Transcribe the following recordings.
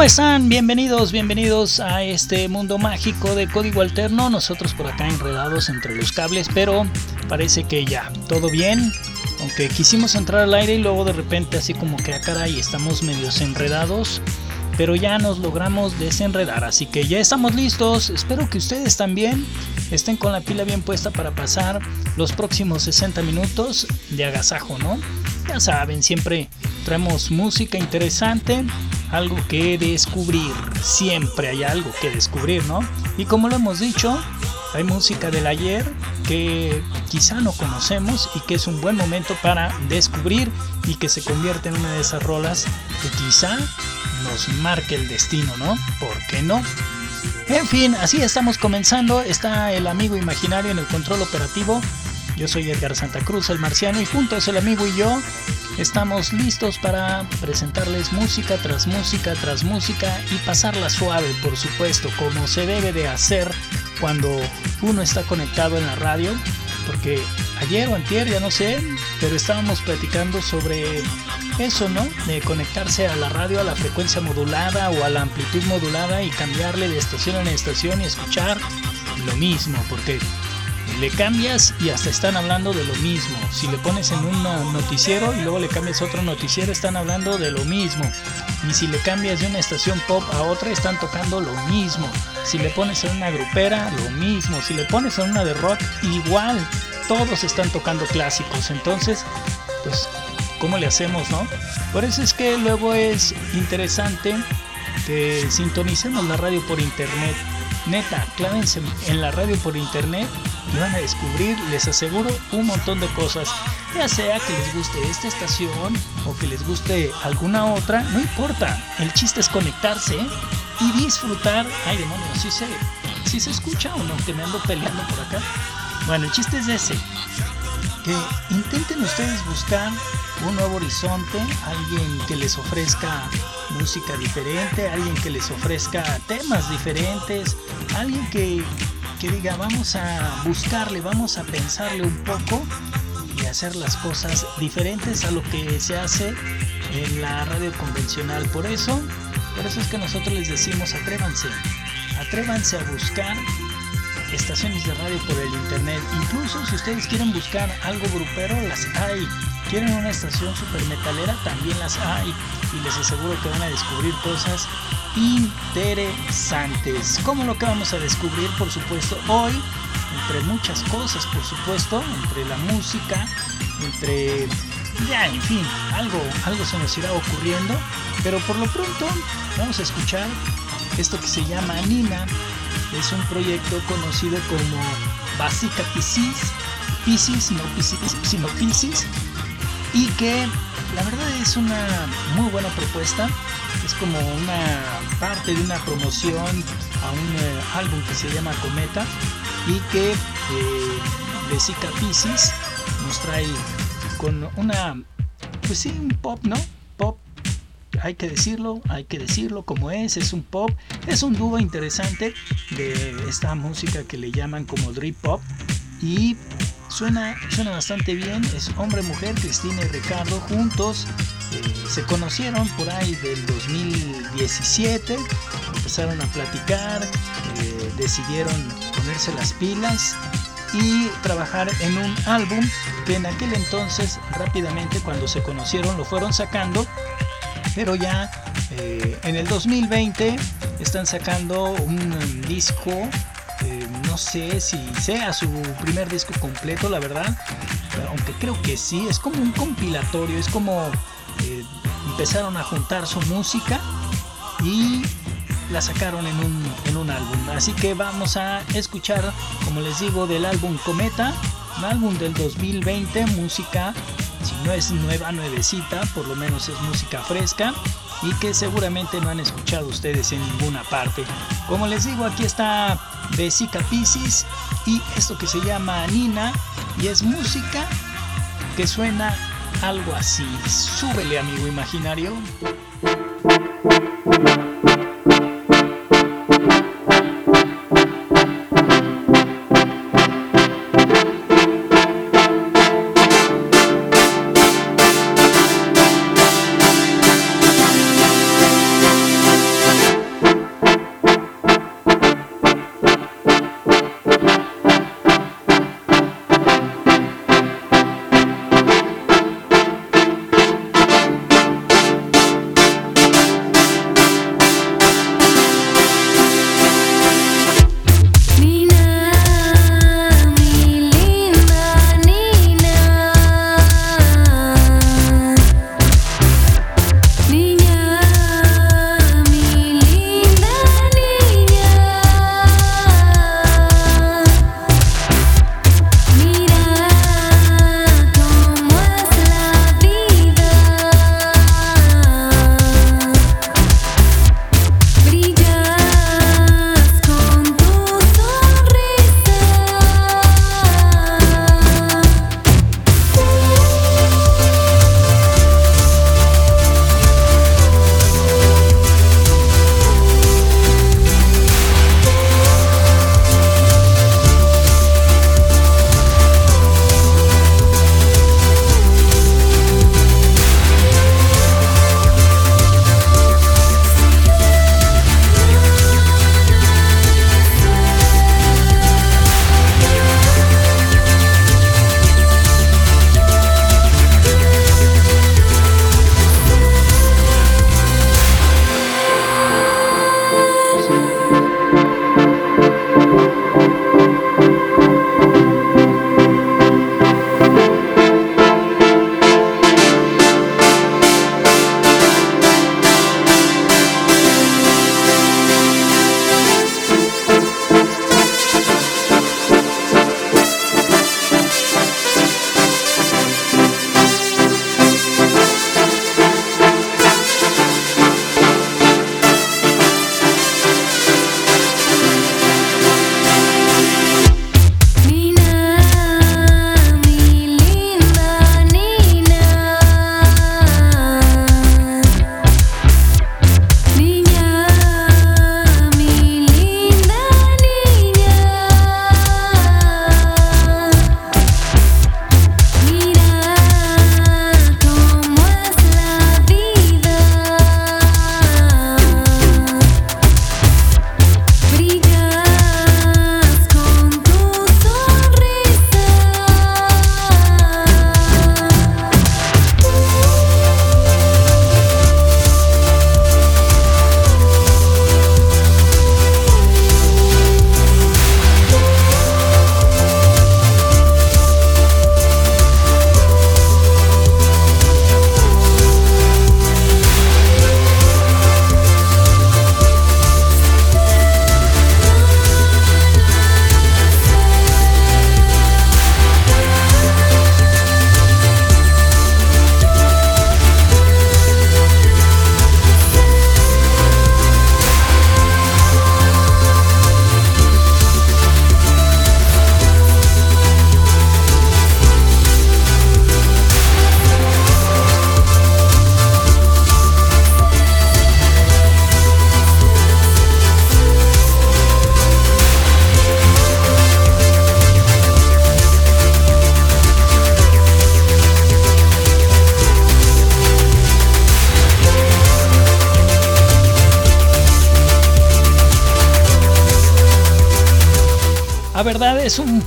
¿Cómo están? Bienvenidos, bienvenidos a este mundo mágico de código alterno. Nosotros por acá enredados entre los cables, pero parece que ya, todo bien. Aunque quisimos entrar al aire y luego de repente así como que a ah, caray, estamos medios enredados. Pero ya nos logramos desenredar, así que ya estamos listos. Espero que ustedes también estén con la pila bien puesta para pasar los próximos 60 minutos de agasajo, ¿no? Ya saben, siempre traemos música interesante, algo que descubrir. Siempre hay algo que descubrir, ¿no? Y como lo hemos dicho, hay música del ayer que quizá no conocemos y que es un buen momento para descubrir y que se convierte en una de esas rolas que quizá nos marque el destino, ¿no? ¿Por qué no? En fin, así estamos comenzando. Está el amigo imaginario en el control operativo. Yo soy Edgar Santa Cruz, el marciano, y juntos el amigo y yo estamos listos para presentarles música tras música tras música y pasarla suave, por supuesto, como se debe de hacer cuando uno está conectado en la radio. Porque ayer o antier, ya no sé, pero estábamos platicando sobre eso, ¿no? De conectarse a la radio a la frecuencia modulada o a la amplitud modulada y cambiarle de estación en estación y escuchar lo mismo, porque le cambias y hasta están hablando de lo mismo. Si le pones en un noticiero y luego le cambias otro noticiero, están hablando de lo mismo. Y si le cambias de una estación pop a otra, están tocando lo mismo. Si le pones en una grupera, lo mismo. Si le pones en una de rock, igual. Todos están tocando clásicos. Entonces, pues, ¿cómo le hacemos, no? Por eso es que luego es interesante que sintonicemos la radio por internet. Neta, clávense en la radio por internet y van a descubrir, les aseguro, un montón de cosas. Ya sea que les guste esta estación o que les guste alguna otra, no importa. El chiste es conectarse y disfrutar. Ay, demonios, si se, si se escucha o no, que me ando peleando por acá. Bueno, el chiste es ese. Que intenten ustedes buscar un nuevo horizonte, alguien que les ofrezca música diferente, alguien que les ofrezca temas diferentes, alguien que que diga, vamos a buscarle, vamos a pensarle un poco y hacer las cosas diferentes a lo que se hace en la radio convencional. Por eso, por eso es que nosotros les decimos, atrévanse, atrévanse a buscar estaciones de radio por el internet. Incluso si ustedes quieren buscar algo grupero, las hay. Quieren una estación super metalera, también las hay. Y les aseguro que van a descubrir cosas interesantes. Como lo que vamos a descubrir, por supuesto, hoy, entre muchas cosas, por supuesto, entre la música, entre ya, en fin, algo, algo se nos irá ocurriendo, pero por lo pronto vamos a escuchar esto que se llama Nina. Es un proyecto conocido como Básica Piscis, Piscis, no Piscis, sino y que la verdad es una muy buena propuesta es como una parte de una promoción a un eh, álbum que se llama Cometa y que eh, Pisces nos trae con una, pues sí, un pop, ¿no? Hay que decirlo, hay que decirlo como es, es un pop, es un dúo interesante de esta música que le llaman como drip pop y suena, suena bastante bien, es hombre-mujer, Cristina y Ricardo juntos eh, se conocieron por ahí del 2017, empezaron a platicar, eh, decidieron ponerse las pilas y trabajar en un álbum que en aquel entonces rápidamente cuando se conocieron lo fueron sacando, pero ya eh, en el 2020 están sacando un disco no sé si sea su primer disco completo, la verdad, aunque creo que sí, es como un compilatorio, es como eh, empezaron a juntar su música y la sacaron en un, en un álbum. Así que vamos a escuchar, como les digo, del álbum Cometa, un álbum del 2020, música, si no es nueva, nuevecita, por lo menos es música fresca. y que seguramente no han escuchado ustedes en ninguna parte. Como les digo, aquí está Besica Pisces y esto que se llama Nina y es música que suena algo así. Súbele, amigo imaginario.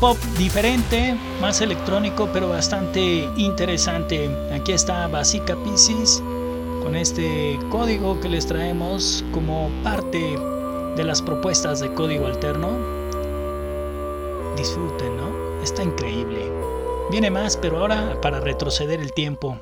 Pop diferente, más electrónico, pero bastante interesante. Aquí está Basica Pisces con este código que les traemos como parte de las propuestas de código alterno. Disfruten, ¿no? Está increíble. Viene más, pero ahora para retroceder el tiempo.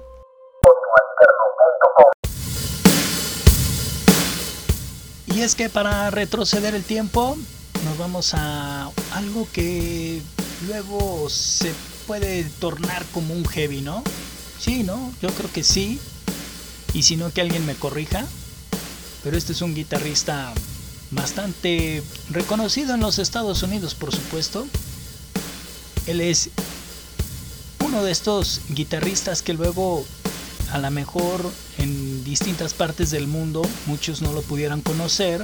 Y es que para retroceder el tiempo nos vamos a algo que luego se puede tornar como un heavy, ¿no? Sí, ¿no? Yo creo que sí. Y si no, que alguien me corrija. pero este es un guitarrista bastante reconocido en los Estados Unidos, por supuesto. Él es uno de estos guitarristas que luego a lo mejor en distintas partes del mundo muchos no lo pudieran conocer,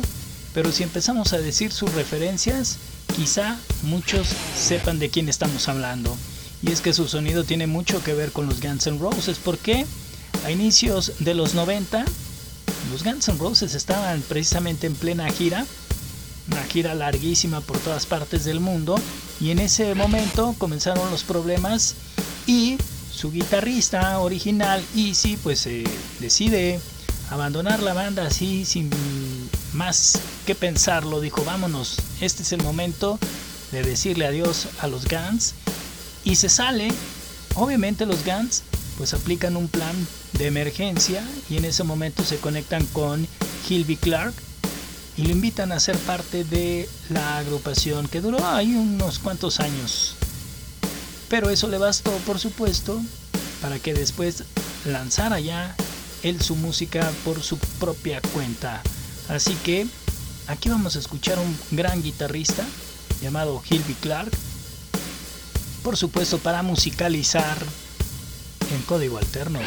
pero si empezamos a decir sus referencias, quizá muchos sepan de quién estamos hablando. Y es que su sonido tiene mucho que ver con los Guns N' Roses, porque a inicios de los 90 los Guns N' Roses estaban precisamente en plena gira, una gira larguísima por todas partes del mundo, y en ese momento comenzaron los problemas y su guitarrista original, Easy, pues eh, decide abandonar la banda así sin más que pensarlo. Dijo, vámonos, este es el momento de decirle adiós a los Guns. Y se sale. Obviamente los Guns pues aplican un plan de emergencia y en ese momento se conectan con Hilby Clark y lo invitan a ser parte de la agrupación que duró ahí unos cuantos años. Pero eso le bastó, por supuesto, para que después lanzara ya él su música por su propia cuenta. Así que aquí vamos a escuchar un gran guitarrista llamado Hilby Clark. Por supuesto para musicalizar en código alterno.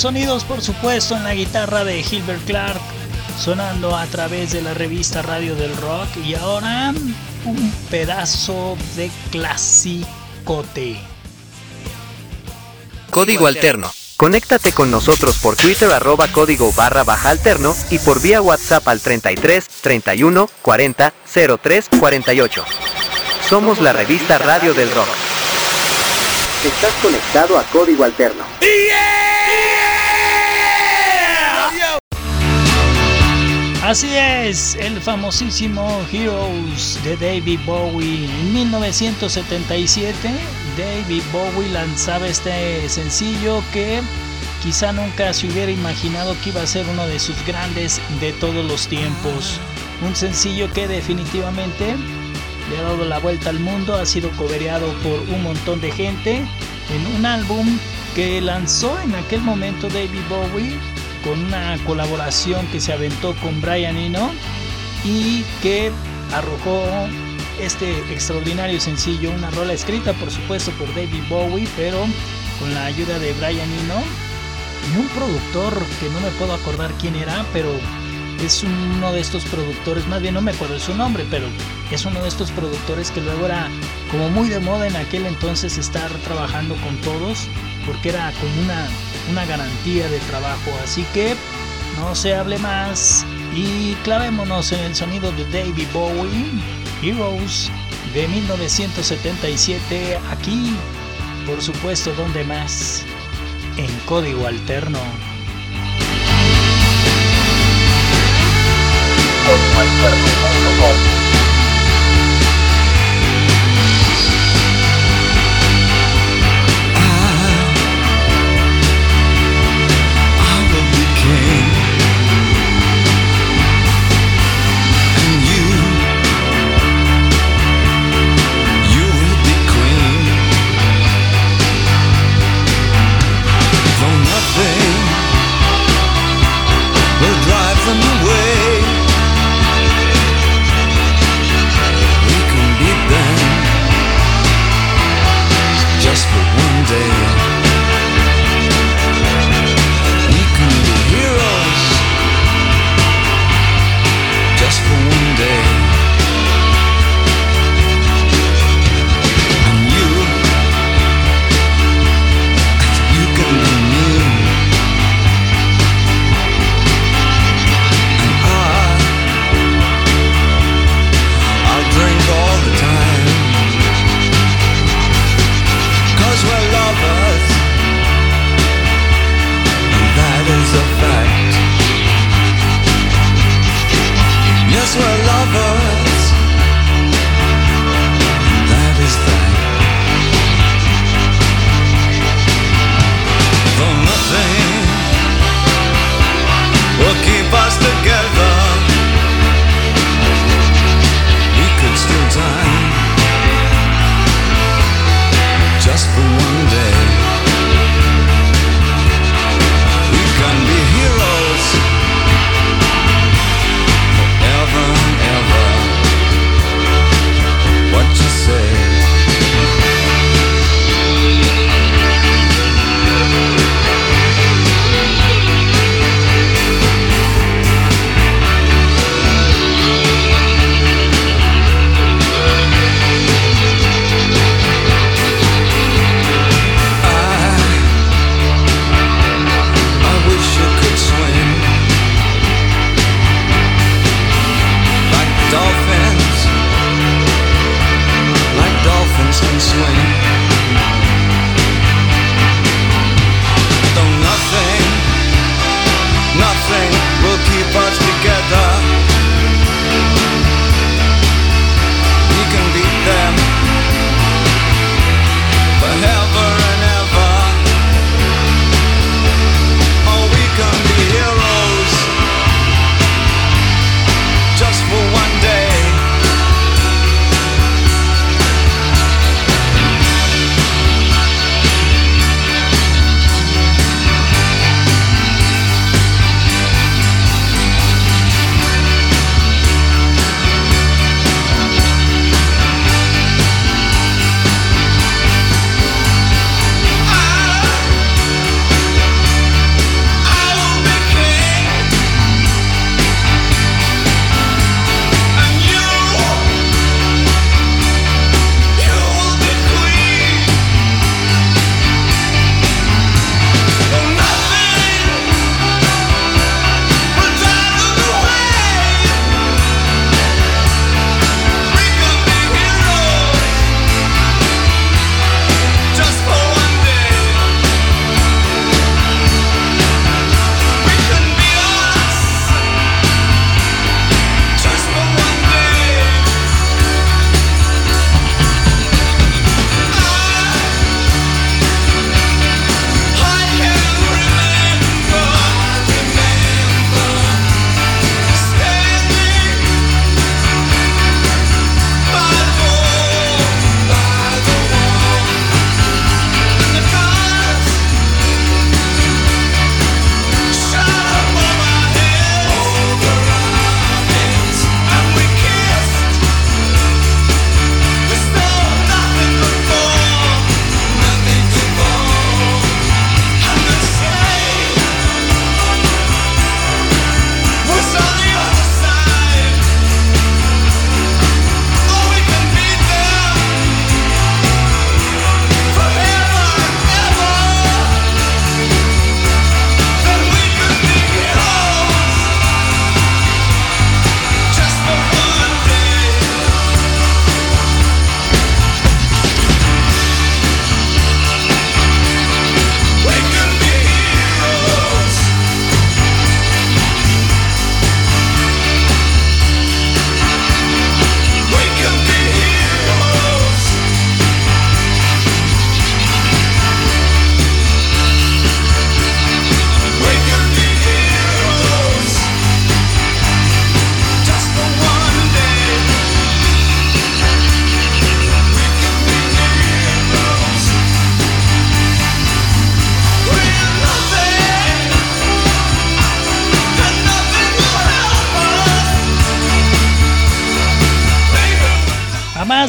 Sonidos, por supuesto, en la guitarra de Hilbert Clark, sonando a través de la revista Radio del Rock y ahora un pedazo de clasicote. Código Alterno. Conéctate con nosotros por Twitter arroba código barra baja alterno y por vía WhatsApp al 33 31 40 03 48. Somos la revista Radio del Rock. Estás conectado a Código Alterno. Así es, el famosísimo Heroes de David Bowie. En 1977, David Bowie lanzaba este sencillo que quizá nunca se hubiera imaginado que iba a ser uno de sus grandes de todos los tiempos. Un sencillo que definitivamente le ha dado la vuelta al mundo, ha sido cobereado por un montón de gente en un álbum que lanzó en aquel momento David Bowie con una colaboración que se aventó con Brian Eno y que arrojó este extraordinario sencillo, una rola escrita por supuesto por David Bowie, pero con la ayuda de Brian Eno y un productor que no me puedo acordar quién era, pero es uno de estos productores, más bien no me acuerdo su nombre, pero es uno de estos productores que luego era como muy de moda en aquel entonces estar trabajando con todos, porque era como una, una garantía de trabajo. Así que no se hable más y clavémonos en el sonido de David Bowie, Heroes, de 1977, aquí, por supuesto, donde más, en código alterno.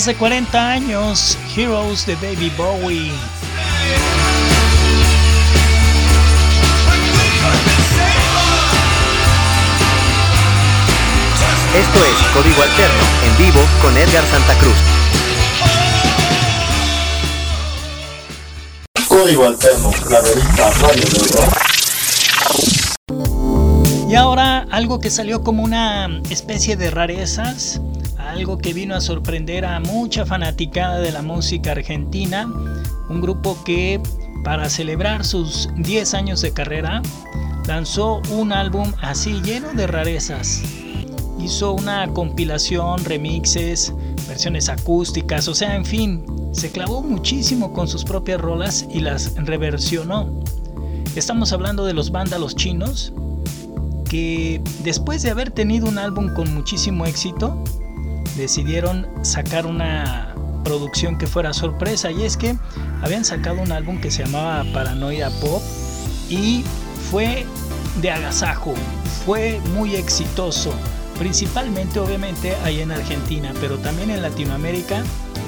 De 40 años, Heroes de Baby Bowie. Esto es Código Alterno, en vivo con Edgar Santa Cruz. Código Alterno, la revista Radio del Rock. Y ahora algo que salió como una especie de rarezas, algo que vino a sorprender a mucha fanaticada de la música argentina, un grupo que para celebrar sus 10 años de carrera lanzó un álbum así lleno de rarezas. Hizo una compilación, remixes, versiones acústicas, o sea, en fin, se clavó muchísimo con sus propias rolas y las reversionó. Estamos hablando de los vándalos chinos, que después de haber tenido un álbum con muchísimo éxito, decidieron sacar una producción que fuera sorpresa. Y es que habían sacado un álbum que se llamaba Paranoia Pop y fue de agasajo, fue muy exitoso, principalmente obviamente ahí en Argentina, pero también en Latinoamérica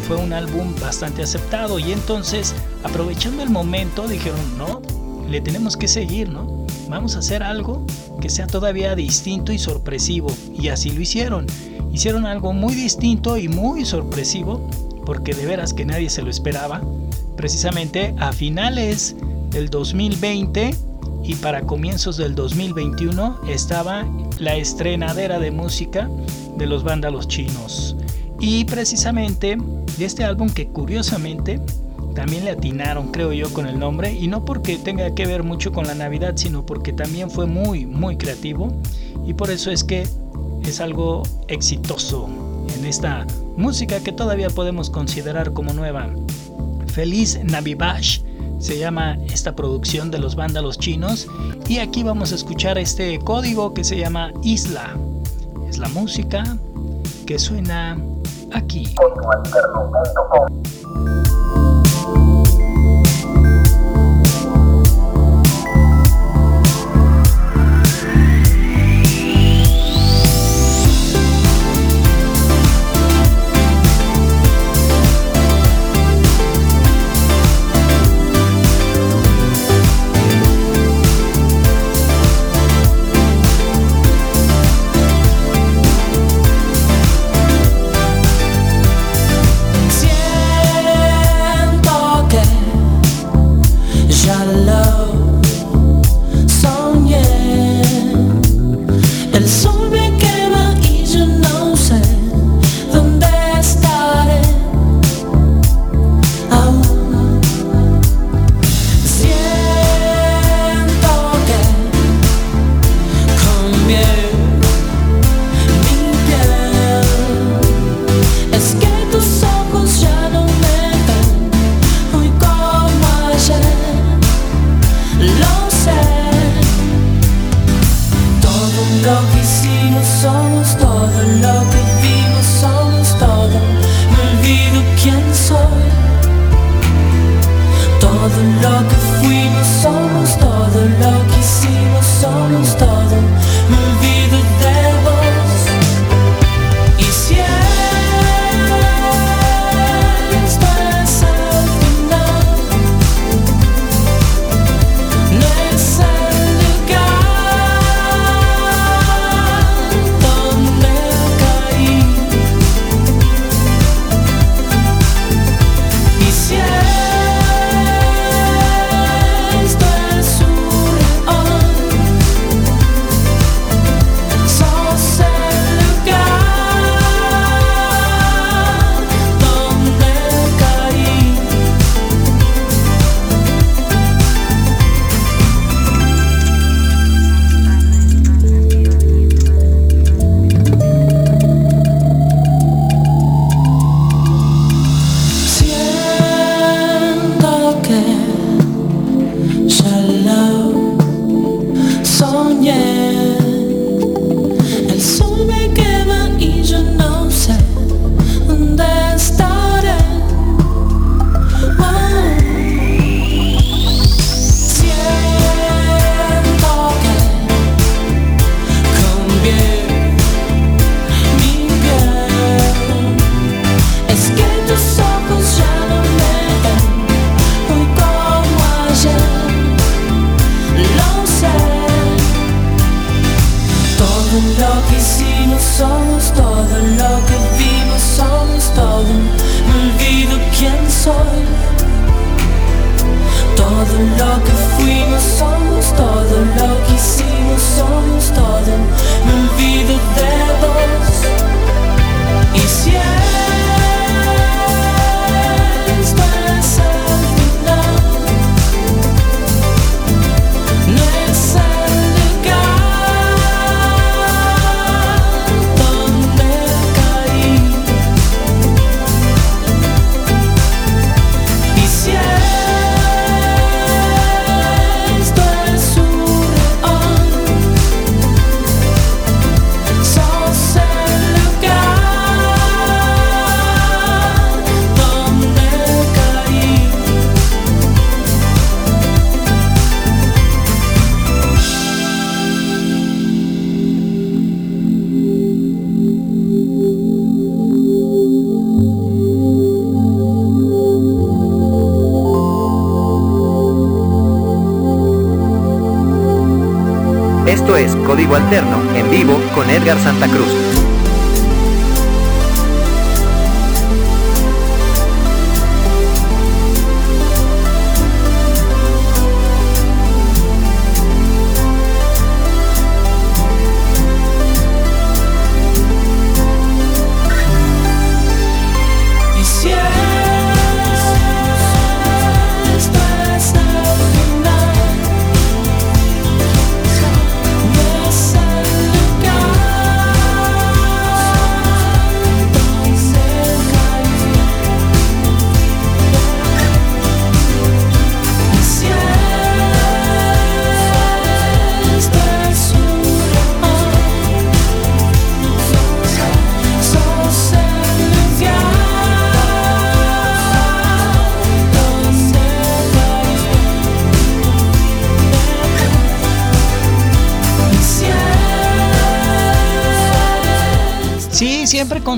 fue un álbum bastante aceptado. Y entonces aprovechando el momento dijeron, no, le tenemos que seguir, ¿no? Vamos a hacer algo que sea todavía distinto y sorpresivo. Y así lo hicieron. Hicieron algo muy distinto y muy sorpresivo, porque de veras que nadie se lo esperaba. Precisamente a finales del 2020 y para comienzos del 2021 estaba la estrenadera de música de los vándalos chinos. Y precisamente de este álbum que curiosamente también le atinaron, creo yo, con el nombre. Y no porque tenga que ver mucho con la Navidad, sino porque también fue muy, muy creativo. Y por eso es que es algo exitoso en esta música que todavía podemos considerar como nueva. Feliz Navivash se llama esta producción de los vándalos chinos. Y aquí vamos a escuchar este código que se llama Isla. Es la música que suena aquí. Código Alterno, en vivo, con Edgar Santa Cruz.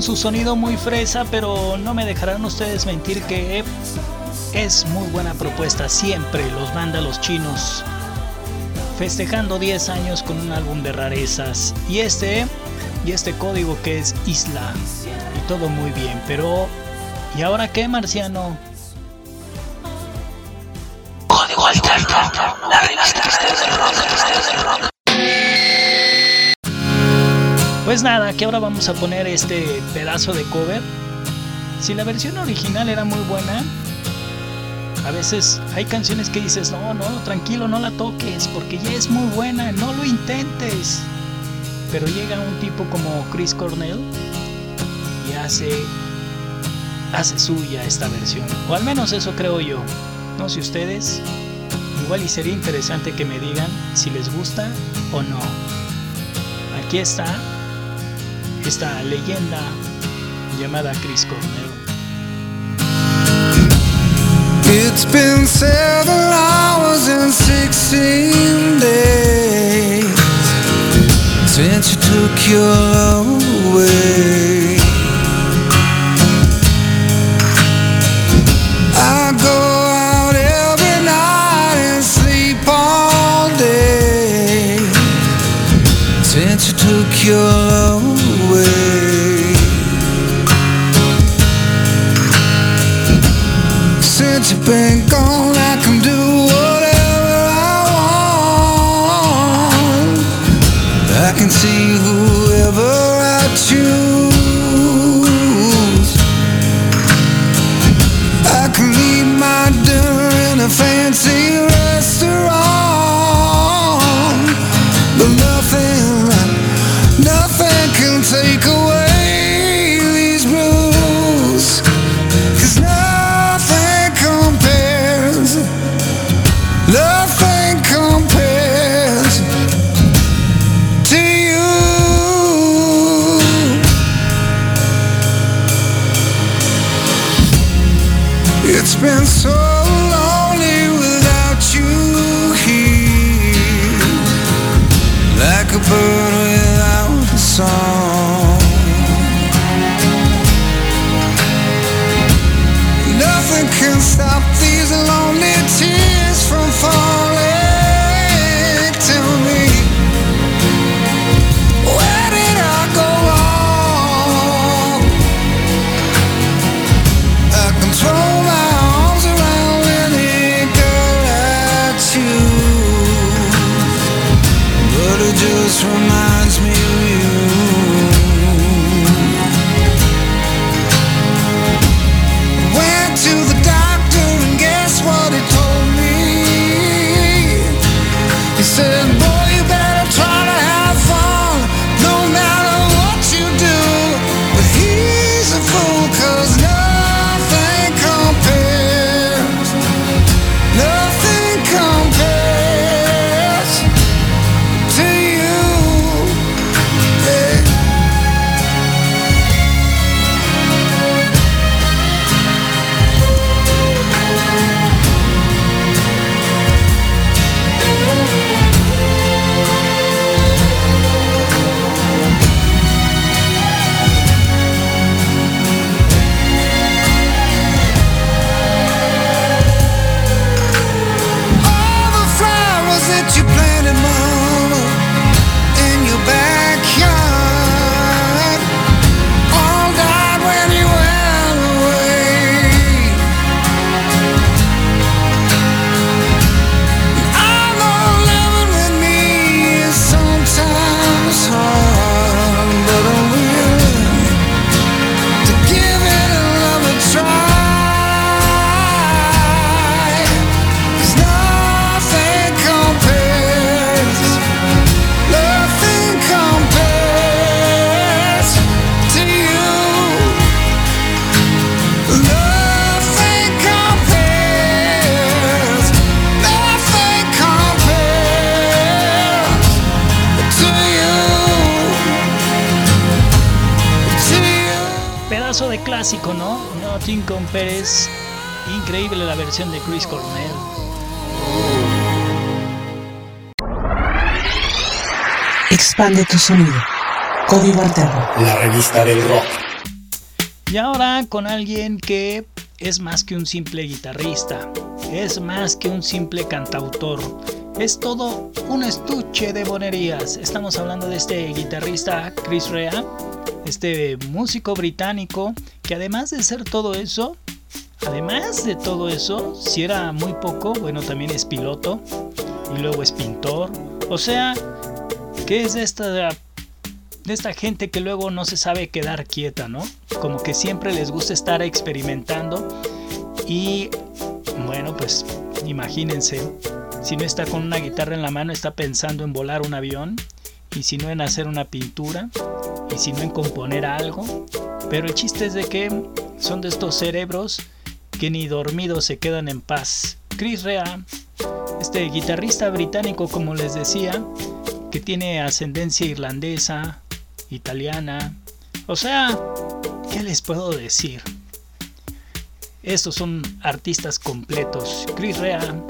Su sonido muy fresa, pero no me dejarán ustedes mentir que es muy buena propuesta. Siempre los vándalos chinos festejando 10 años con un álbum de rarezas. Y este, y este código que es Isla. Y todo muy bien, pero ¿y ahora qué, Marciano? Código alterno, la revista del rock. Pues nada, que ahora vamos a poner este pedazo de cover. Si la versión original era muy buena, a veces hay canciones que dices, no, no, tranquilo, no la toques, porque ya es muy buena, no lo intentes. Pero llega un tipo como Chris Cornell y hace, hace suya esta versión. O al menos eso creo yo. No sé ustedes. Igual y sería interesante que me digan si les gusta o no. Aquí está esta leyenda llamada Chris Cornell. It's been seven hours and sixteen days since you took your love away. Expande tu sonido. Código Alterno. La revista del rock. Y ahora con alguien que es más que un simple guitarrista, es más que un simple cantautor, es todo un estuche de bonerías. Estamos hablando de este guitarrista Chris Rea, este músico británico que además de ser todo eso, además de todo eso, si era muy poco, bueno, también es piloto y luego es pintor. O sea, que es de esta de esta gente que luego no se sabe quedar quieta, ¿no? Como que siempre les gusta estar experimentando y bueno, pues imagínense, si no está con una guitarra en la mano, está pensando en volar un avión y si no en hacer una pintura y si no en componer algo. Pero el chiste es de que son de estos cerebros que ni dormidos se quedan en paz. Chris Rea, este guitarrista británico como les decía, que tiene ascendencia irlandesa, italiana. O sea, ¿qué les puedo decir? Estos son artistas completos. Chris Rea,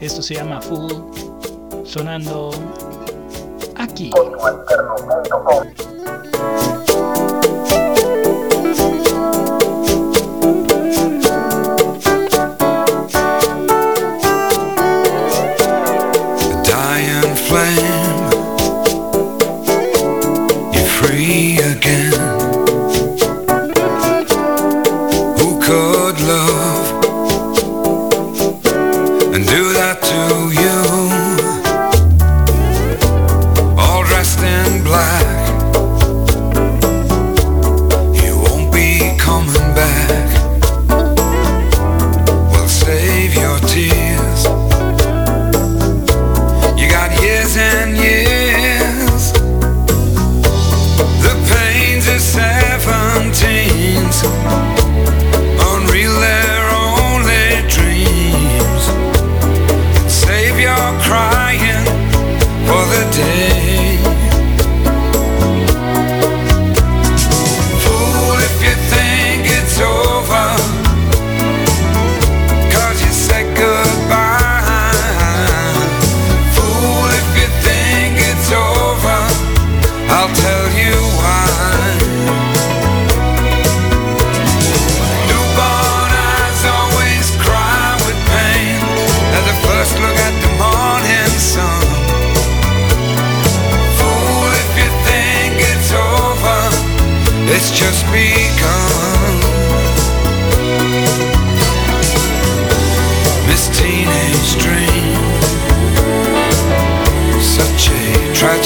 esto se llama Full, sonando aquí.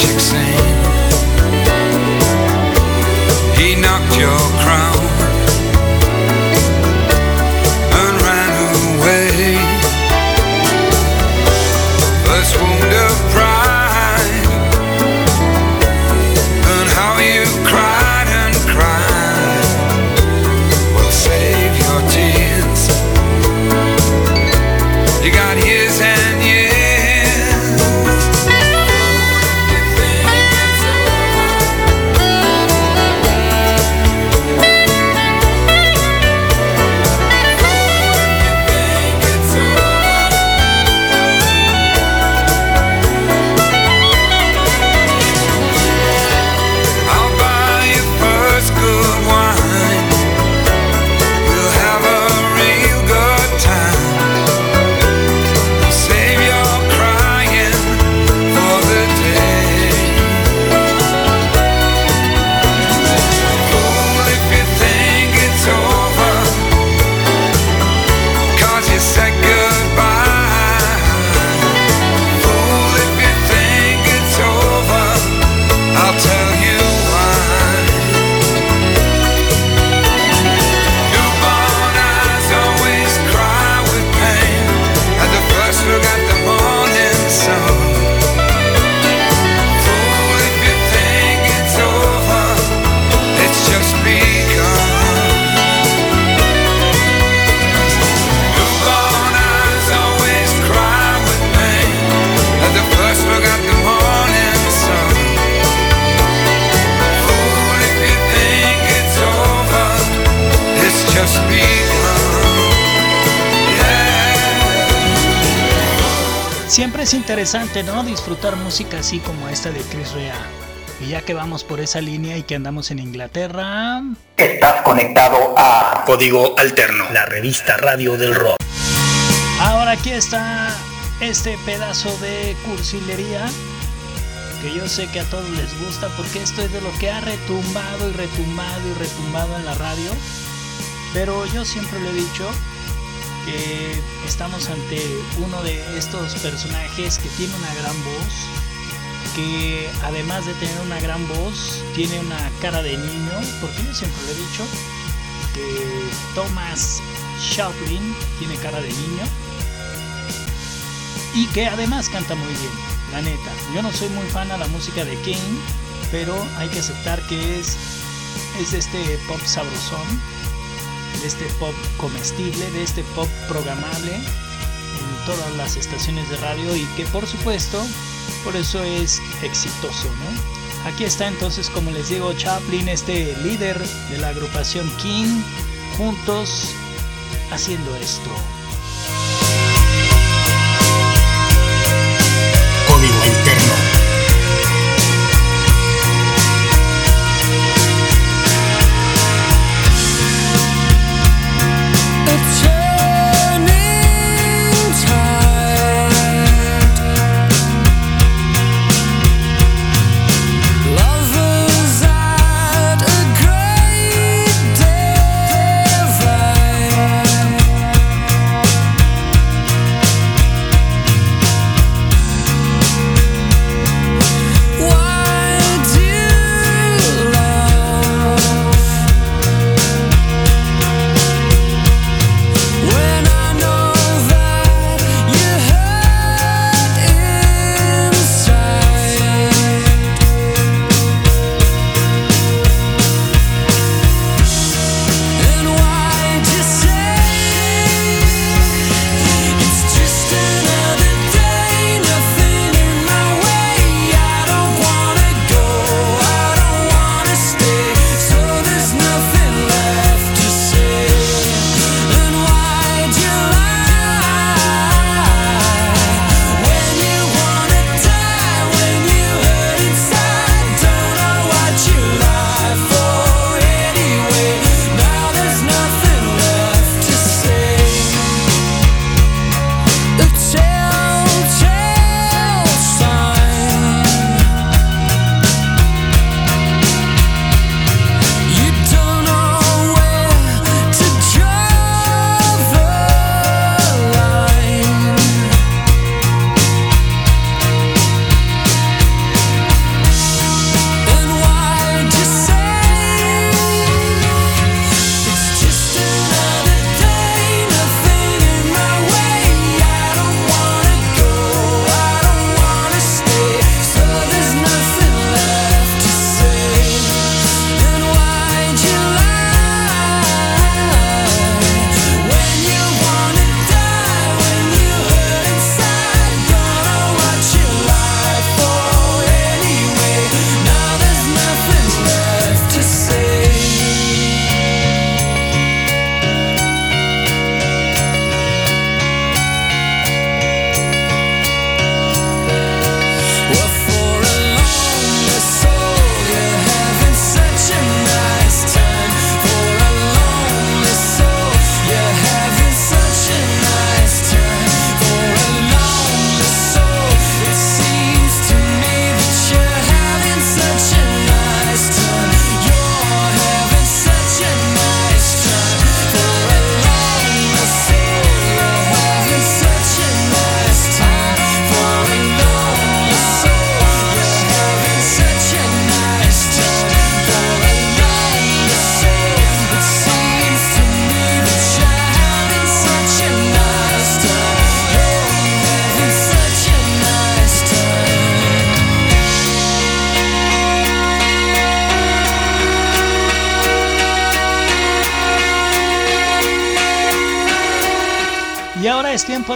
A tragic siempre es interesante, ¿no? Disfrutar música así como esta de Chris Rea. Y ya que vamos por esa línea y que andamos en Inglaterra. Estás conectado a Código Alterno, la revista radio del rock. Ahora aquí está este pedazo de cursilería que yo sé que a todos les gusta porque esto es de lo que ha retumbado y retumbado y retumbado en la radio. Pero yo siempre le he dicho que estamos ante uno de estos personajes que tiene una gran voz, que además de tener una gran voz, tiene una cara de niño, porque yo siempre le he dicho que Thomas Chaplin tiene cara de niño y que además canta muy bien, la neta. Yo no soy muy fan a la música de King, pero hay que aceptar que es, es este pop sabrosón, de este pop comestible, de este pop programable en todas las estaciones de radio y que por supuesto por eso es exitoso, ¿no? Aquí está entonces, como les digo, Chaplin, este líder de la agrupación King, juntos haciendo esto. Código Alterno.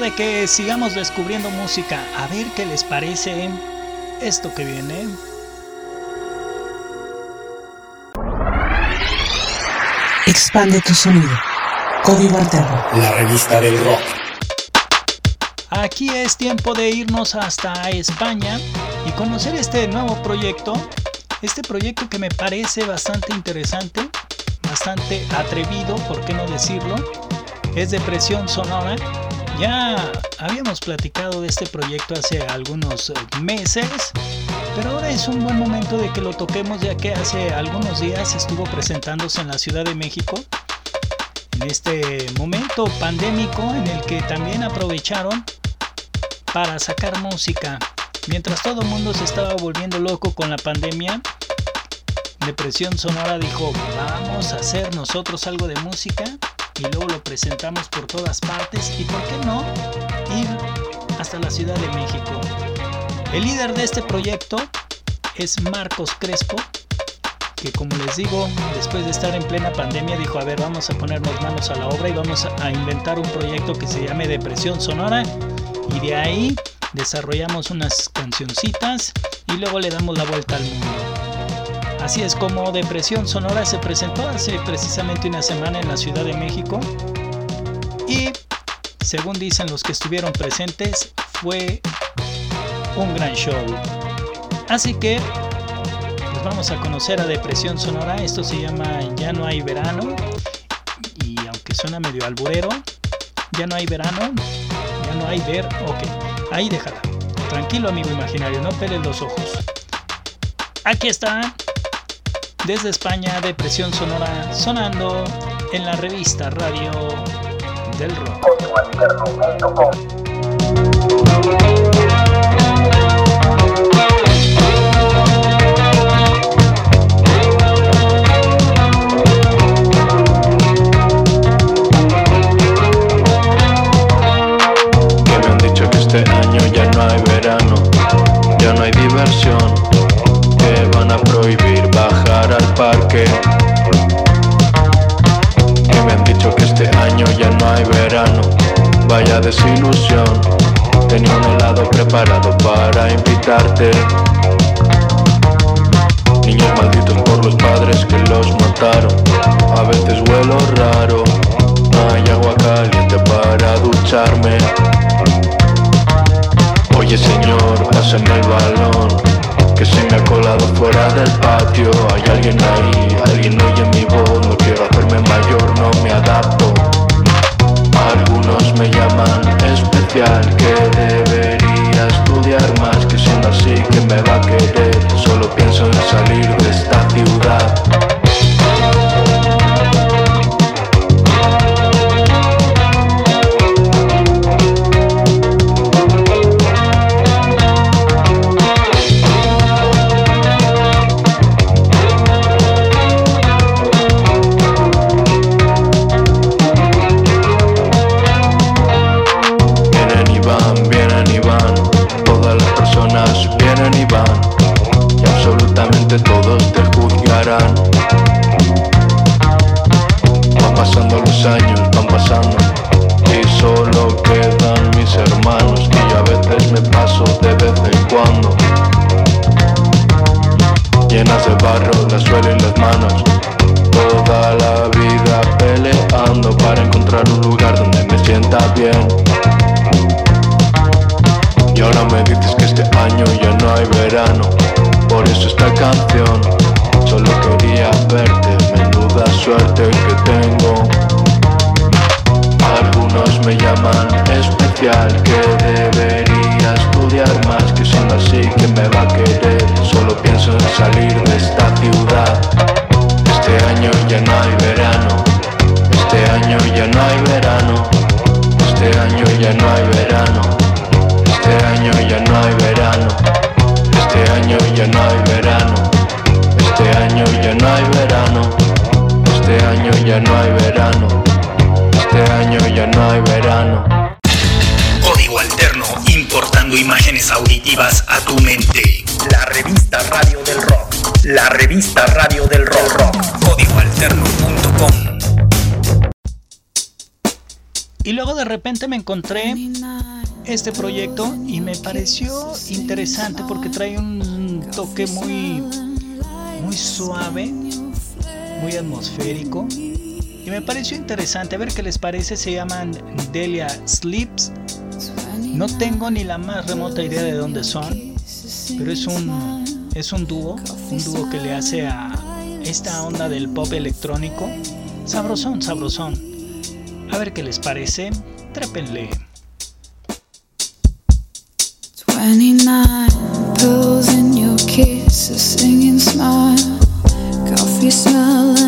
De que sigamos descubriendo música. A ver qué les parece esto que viene. Expande tu sonido. Código Alterno. La revista del rock. aquí es tiempo de irnos hasta España y conocer este nuevo proyecto. Este proyecto que me parece bastante interesante, bastante atrevido, por qué no decirlo. Es Depresión Sonora. Ya habíamos platicado de este proyecto hace algunos meses, pero ahora es un buen momento de que lo toquemos ya que hace algunos días estuvo presentándose en la Ciudad de México en este momento pandémico en el que también aprovecharon para sacar música. Mientras todo el mundo se estaba volviendo loco con la pandemia, Depresión Sonora dijo, vamos a hacer nosotros algo de música y luego lo presentamos por todas partes y por qué no ir hasta la Ciudad de México. El líder de este proyecto es Marcos Crespo, que como les digo, después de estar en plena pandemia, dijo, a ver, vamos a ponernos manos a la obra y vamos a inventar un proyecto que se llame Depresión Sonora. Y de ahí desarrollamos unas cancioncitas y luego le damos la vuelta al mundo. Así es como Depresión Sonora se presentó hace precisamente una semana en la Ciudad de México. Y según dicen los que estuvieron presentes, fue un gran show. Así que vamos a conocer a Depresión Sonora. Esto se llama Ya no hay verano. Y aunque suena medio alburero, ya no hay verano, ya no hay ver. Ok, ahí déjala. Tranquilo, amigo imaginario, no peles los ojos. Aquí está, desde España, Depresión Sonora, sonando en la revista Radio del Rock. Hay verano, vaya desilusión. Tenía un helado preparado para invitarte. Niños malditos por los padres que los mataron. A veces huelo raro, no hay agua caliente para ducharme. Oye señor, pásame el balón Que se me ha colado fuera del patio Hay alguien ahí, alguien oye mi voz No quiero hacerme mayor, no me adapto Algunos me llaman especial Que debería estudiar más Que siendo así que me va a querer. Solo pienso en salir de esta ciudad Me encontré este proyecto y me pareció interesante porque trae un toque muy, muy suave, muy atmosférico. Y me pareció interesante, a ver qué les parece, se llaman Delia Sleeps. No tengo ni la más remota idea de dónde son, pero es un, es un dúo, un dúo que le hace a esta onda del pop electrónico. Sabrosón, sabrosón. A ver qué les parece. 29 pills in your kiss, a singing smile, coffee smell.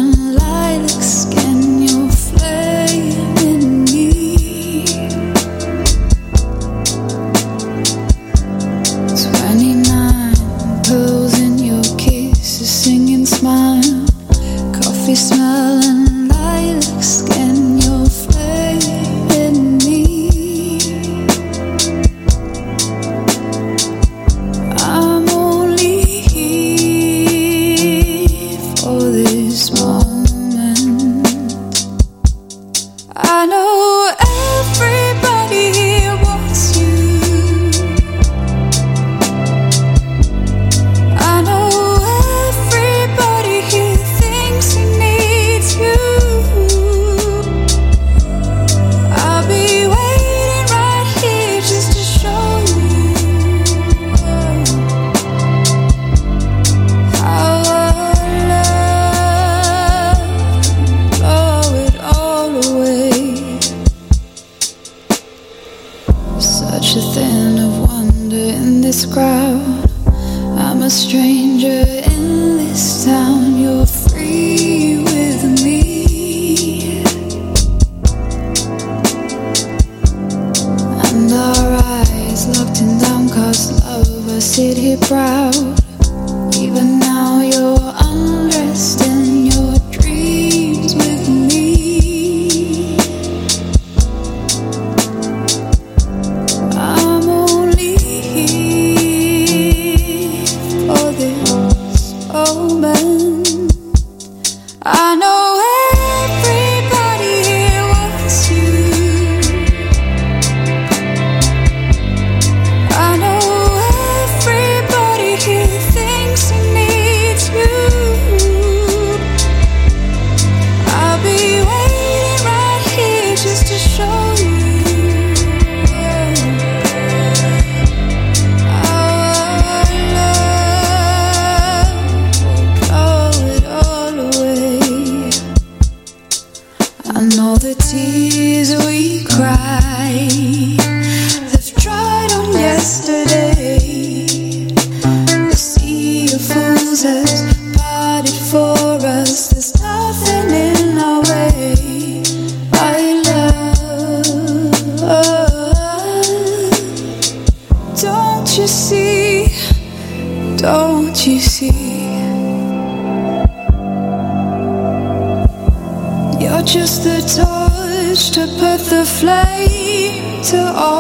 flame to all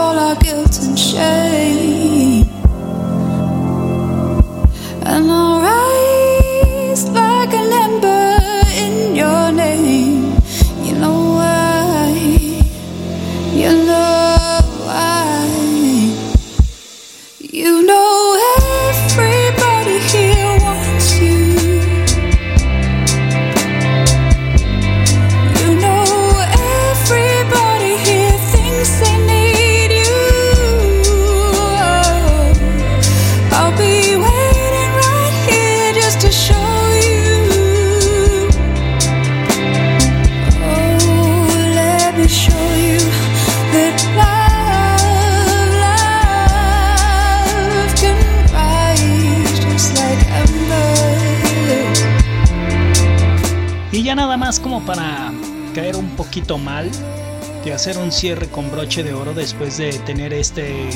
cierre con broche de oro después de tener este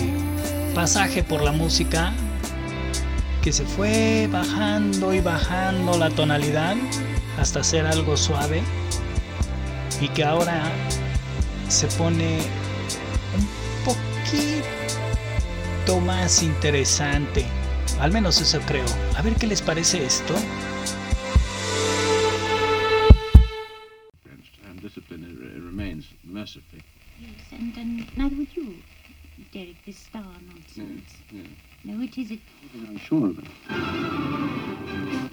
pasaje por la música que se fue bajando y bajando la tonalidad hasta ser algo suave y que ahora se pone un poquito más interesante. Al menos eso creo. A ver qué les parece esto. you, Derek, this star nonsense. Yes, yes. No, it isn't. I'm sure of it.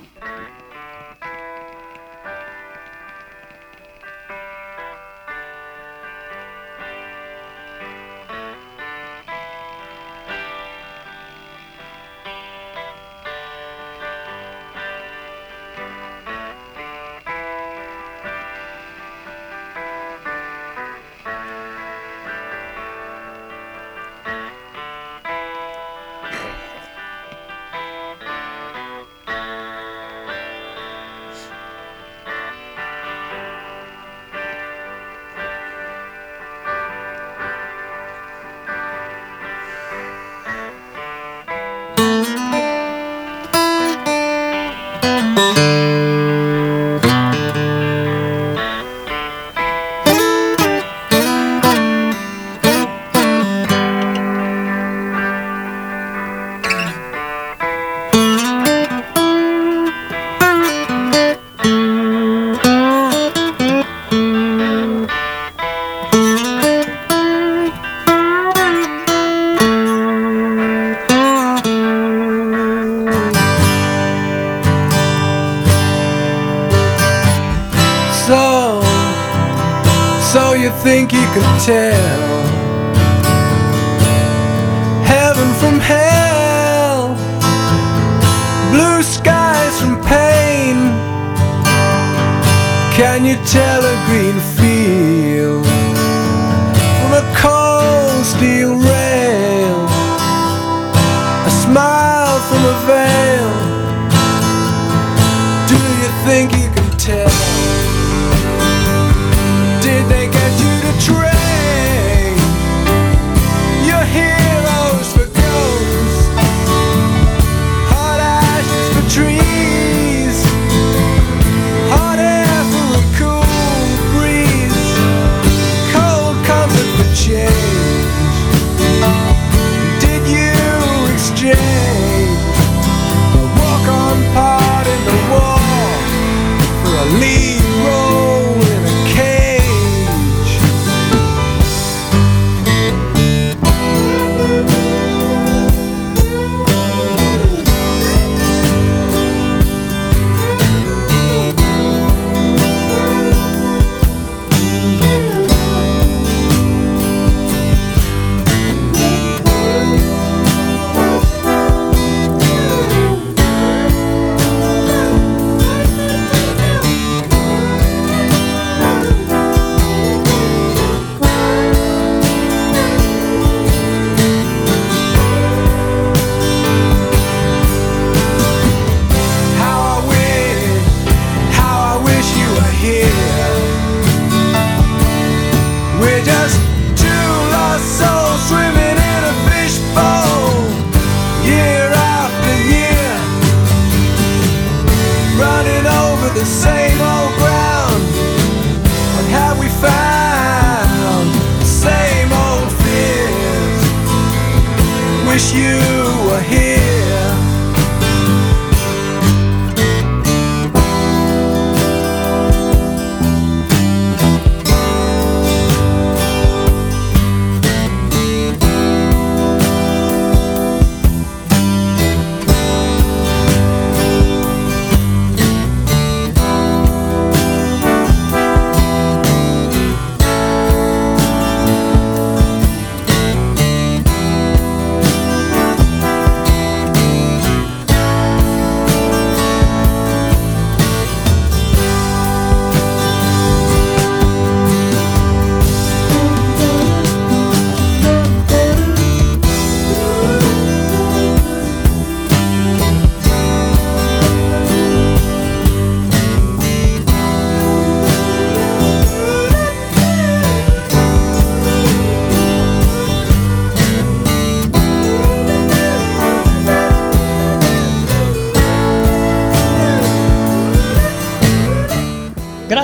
Think you can tell?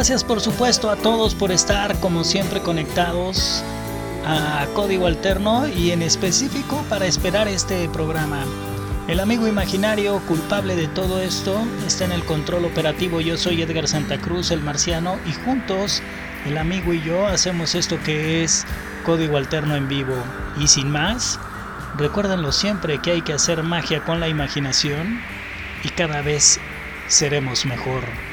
Gracias por supuesto a todos por estar como siempre conectados a Código Alterno y en específico para esperar este programa. El amigo imaginario culpable de todo esto está en el control operativo. Yo soy Edgar Santa Cruz, el marciano, y juntos el amigo y yo hacemos esto que es Código Alterno en vivo. Y sin más, recuérdenlo siempre que hay que hacer magia con la imaginación y cada vez seremos mejor.